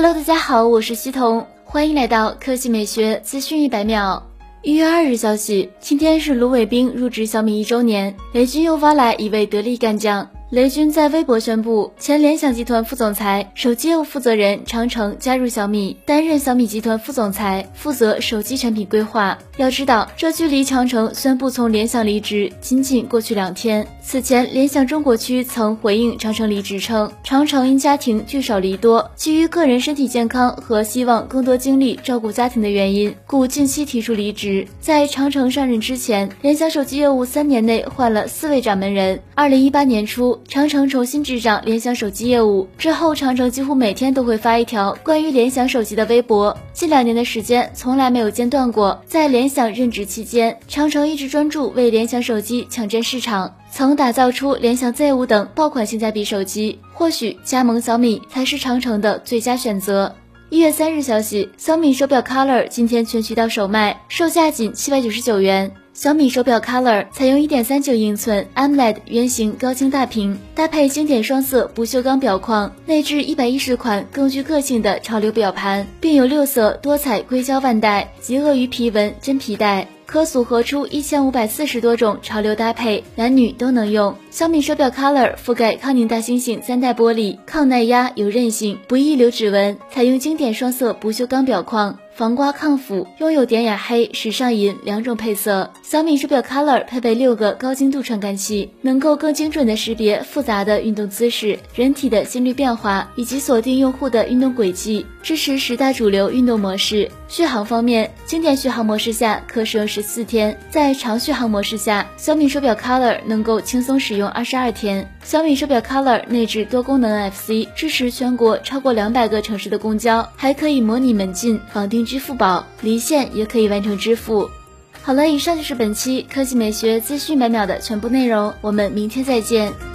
Hello，大家好，我是西彤，欢迎来到科技美学资讯一百秒。一月二日消息，今天是卢伟冰入职小米一周年，雷军又挖来一位得力干将。雷军在微博宣布，前联想集团副总裁、手机业务负责人长城加入小米，担任小米集团副总裁，负责手机产品规划。要知道，这距离长城宣布从联想离职仅仅过去两天。此前，联想中国区曾回应长城离职称，长城因家庭聚少离多，基于个人身体健康和希望更多精力照顾家庭的原因，故近期提出离职。在长城上任之前，联想手机业务三年内换了四位掌门人。二零一八年初。长城重新执掌联想手机业务之后，长城几乎每天都会发一条关于联想手机的微博。近两年的时间从来没有间断过。在联想任职期间，长城一直专注为联想手机抢占市场，曾打造出联想 Z5 等爆款性价比手机。或许加盟小米才是长城的最佳选择。一月三日消息，小米手表 Color 今天全渠道首卖，售价仅七百九十九元。小米手表 Color 采用1.39英寸 AMOLED 圆形高清大屏，搭配经典双色不锈钢表框，内置110款更具个性的潮流表盘，并有六色多彩硅胶腕带及鳄鱼皮纹真皮带。可组合出一千五百四十多种潮流搭配，男女都能用。小米手表 Color 覆盖康宁大猩猩三代玻璃，抗耐压、有韧性，不易留指纹。采用经典双色不锈钢表框，防刮抗腐，拥有典雅黑、时尚银两种配色。小米手表 Color 配备六个高精度传感器，能够更精准的识别复杂的运动姿势、人体的心率变化以及锁定用户的运动轨迹，支持十大主流运动模式。续航方面，经典续航模式下可使用十四天，在长续航模式下，小米手表 Color 能够轻松使用二十二天。小米手表 Color 内置多功能 NFC，支持全国超过两百个城市的公交，还可以模拟门禁、绑定支付宝，离线也可以完成支付。好了，以上就是本期科技美学资讯百秒的全部内容，我们明天再见。